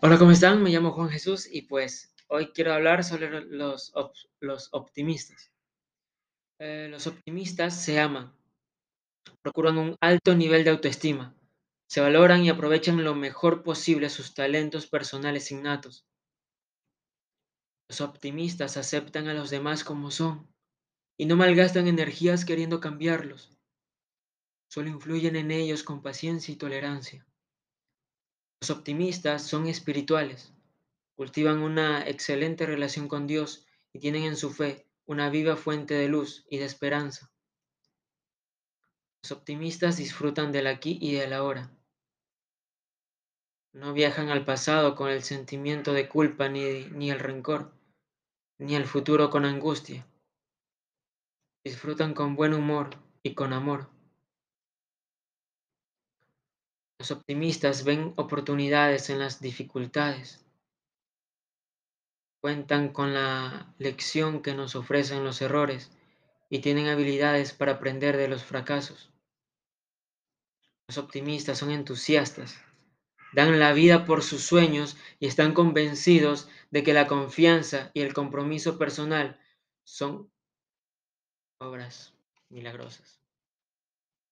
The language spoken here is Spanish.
Hola, ¿cómo están? Me llamo Juan Jesús y pues hoy quiero hablar sobre los, los optimistas. Eh, los optimistas se aman, procuran un alto nivel de autoestima, se valoran y aprovechan lo mejor posible sus talentos personales innatos. Los optimistas aceptan a los demás como son y no malgastan energías queriendo cambiarlos, solo influyen en ellos con paciencia y tolerancia. Los optimistas son espirituales Cultivan una excelente relación con Dios y tienen en su fe una viva fuente de luz y de esperanza. Los optimistas disfrutan del aquí y del ahora. No viajan al pasado con el sentimiento de culpa ni, ni el rencor, ni al futuro con angustia. Disfrutan con buen humor y con amor. Los optimistas ven oportunidades en las dificultades. Cuentan con la lección que nos ofrecen los errores y tienen habilidades para aprender de los fracasos. Los optimistas son entusiastas, dan la vida por sus sueños y están convencidos de que la confianza y el compromiso personal son obras milagrosas.